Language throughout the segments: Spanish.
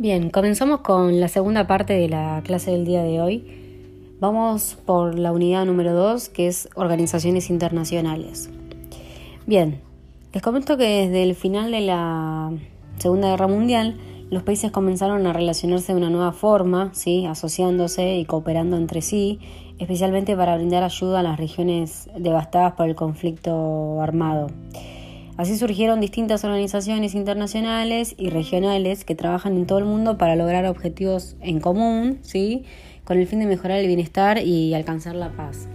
Bien, comenzamos con la segunda parte de la clase del día de hoy. Vamos por la unidad número 2, que es organizaciones internacionales. Bien, les comento que desde el final de la Segunda Guerra Mundial, los países comenzaron a relacionarse de una nueva forma, ¿sí? asociándose y cooperando entre sí, especialmente para brindar ayuda a las regiones devastadas por el conflicto armado. Así surgieron distintas organizaciones internacionales y regionales que trabajan en todo el mundo para lograr objetivos en común, ¿sí? con el fin de mejorar el bienestar y alcanzar la paz.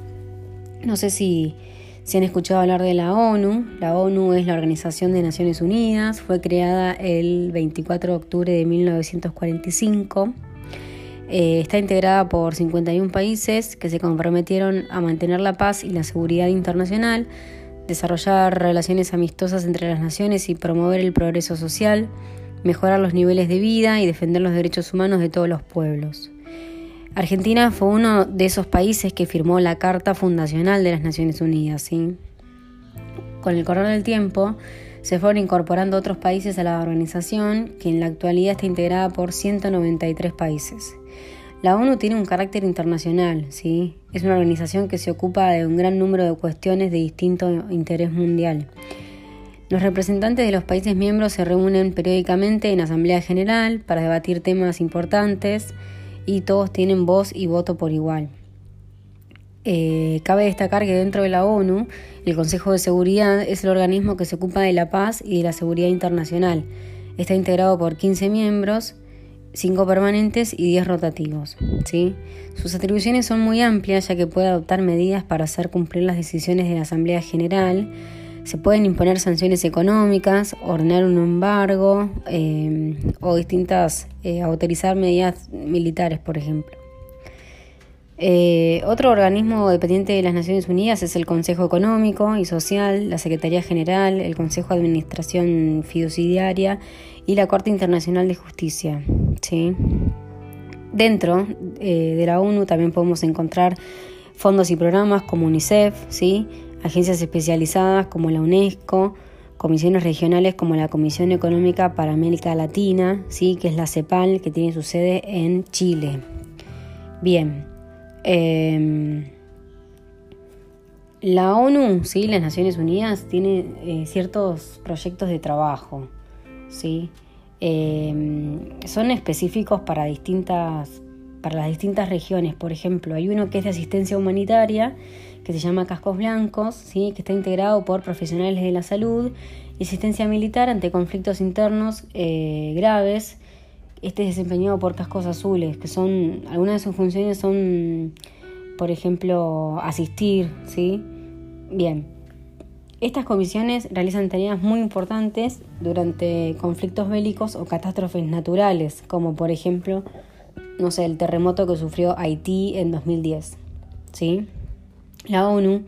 No sé si, si han escuchado hablar de la ONU. La ONU es la Organización de Naciones Unidas, fue creada el 24 de octubre de 1945. Eh, está integrada por 51 países que se comprometieron a mantener la paz y la seguridad internacional desarrollar relaciones amistosas entre las naciones y promover el progreso social, mejorar los niveles de vida y defender los derechos humanos de todos los pueblos. Argentina fue uno de esos países que firmó la Carta Fundacional de las Naciones Unidas. Con el correr del tiempo, se fueron incorporando otros países a la organización, que en la actualidad está integrada por 193 países. La ONU tiene un carácter internacional, ¿sí? Es una organización que se ocupa de un gran número de cuestiones de distinto interés mundial. Los representantes de los países miembros se reúnen periódicamente en Asamblea General para debatir temas importantes y todos tienen voz y voto por igual. Eh, cabe destacar que dentro de la ONU, el Consejo de Seguridad es el organismo que se ocupa de la paz y de la seguridad internacional. Está integrado por 15 miembros 5 permanentes y 10 rotativos. ¿sí? Sus atribuciones son muy amplias ya que puede adoptar medidas para hacer cumplir las decisiones de la Asamblea General, se pueden imponer sanciones económicas, ordenar un embargo eh, o distintas, eh, autorizar medidas militares, por ejemplo. Eh, otro organismo dependiente de las Naciones Unidas es el Consejo Económico y Social, la Secretaría General, el Consejo de Administración Fiduciaria y la Corte Internacional de Justicia. ¿Sí? Dentro eh, de la ONU también podemos encontrar fondos y programas como UNICEF, ¿sí? agencias especializadas como la UNESCO, comisiones regionales como la Comisión Económica para América Latina, ¿sí? que es la CEPAL, que tiene su sede en Chile. Bien. Em, la ONU, ¿sí? las Naciones Unidas, tiene eh, ciertos proyectos de trabajo. ¿sí? Em, son específicos para, distintas, para las distintas regiones. Por ejemplo, hay uno que es de asistencia humanitaria, que se llama Cascos Blancos, ¿sí? que está integrado por profesionales de la salud y asistencia militar ante conflictos internos eh, graves. Este es desempeñado por Cascos Azules, que son, algunas de sus funciones son, por ejemplo, asistir, ¿sí? Bien, estas comisiones realizan tareas muy importantes durante conflictos bélicos o catástrofes naturales, como por ejemplo, no sé, el terremoto que sufrió Haití en 2010. ¿sí? La ONU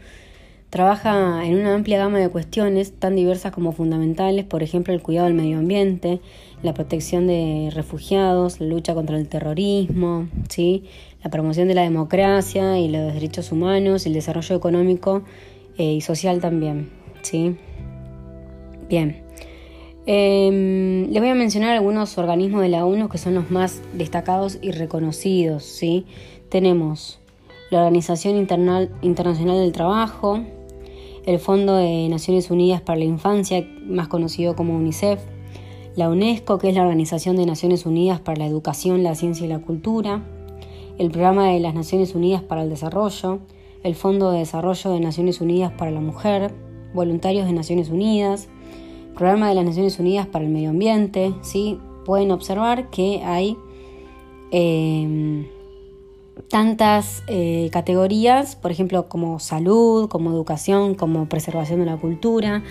trabaja en una amplia gama de cuestiones tan diversas como fundamentales, por ejemplo, el cuidado del medio ambiente, la protección de refugiados, la lucha contra el terrorismo, ¿sí? la promoción de la democracia y los derechos humanos, el desarrollo económico eh, y social también. ¿Sí? Bien. Em, les voy a mencionar algunos organismos de la ONU que son los más destacados y reconocidos, ¿sí? Tenemos la Organización Internacional del Trabajo, el Fondo de Naciones Unidas para la Infancia, más conocido como UNICEF, la UNESCO, que es la Organización de Naciones Unidas para la Educación, la Ciencia y la Cultura, el Programa de las Naciones Unidas para el Desarrollo, el Fondo de Desarrollo de Naciones Unidas para la Mujer, voluntarios de Naciones Unidas, Programa de las Naciones Unidas para el Medio Ambiente, ¿sí? pueden observar que hay em, tantas eh, categorías, por ejemplo, como salud, como educación, como preservación de la cultura,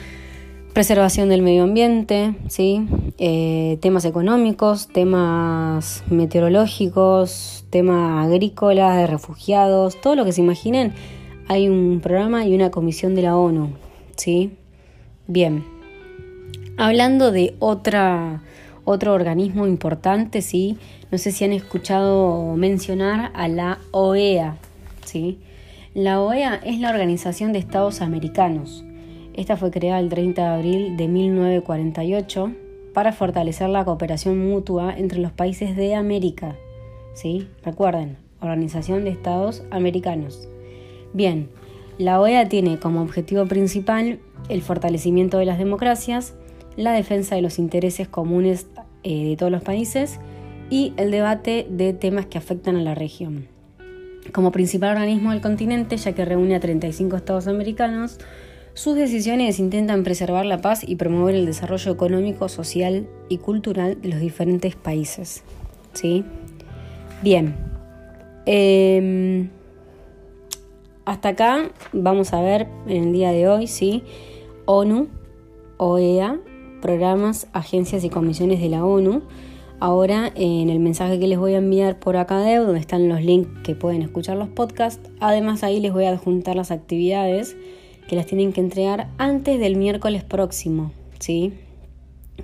preservación del medio ambiente, ¿sí? Eh, temas económicos, temas meteorológicos, temas agrícolas, de refugiados, todo lo que se imaginen, hay un programa y una comisión de la ONU ¿sí? Bien. Hablando de otra, otro organismo importante, ¿sí? No sé si han escuchado mencionar a la OEA, ¿sí? La OEA es la Organización de Estados Americanos. Esta fue creada el 30 de abril de 1948, para fortalecer la cooperación mutua entre los países de América. ¿Sí? Recuerden, Organización de Estados Americanos. Bien, la OEA tiene como objetivo principal el fortalecimiento de las democracias, la defensa de los intereses comunes eh, de todos los países y el debate de temas que afectan a la región. Como principal organismo del continente, ya que reúne a 35 estados americanos, sus decisiones intentan preservar la paz y promover el desarrollo económico, social y cultural de los diferentes países. ¿Sí? Bien. Em, hasta acá vamos a ver en el día de hoy, ¿sí? ONU, OEA, programas, agencias y comisiones de la ONU. Ahora en el mensaje que les voy a enviar por acá de donde están los links que pueden escuchar los podcasts, además ahí les voy a adjuntar las actividades que las tienen que entregar antes del miércoles próximo, ¿sí?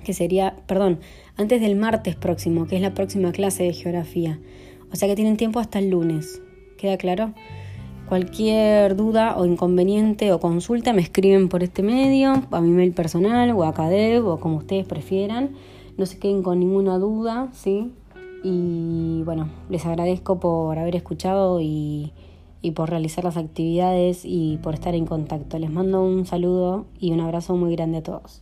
Que sería, perdón, antes del martes próximo, que es la próxima clase de geografía. O sea que tienen tiempo hasta el lunes. ¿Queda claro? Cualquier duda o inconveniente o consulta me escriben por este medio, a mi mail personal o a CADEV o como ustedes prefieran. No se queden con ninguna duda, ¿sí? Y bueno, les agradezco por haber escuchado y y por realizar las actividades y por estar en contacto. Les mando un saludo y un abrazo muy grande a todos.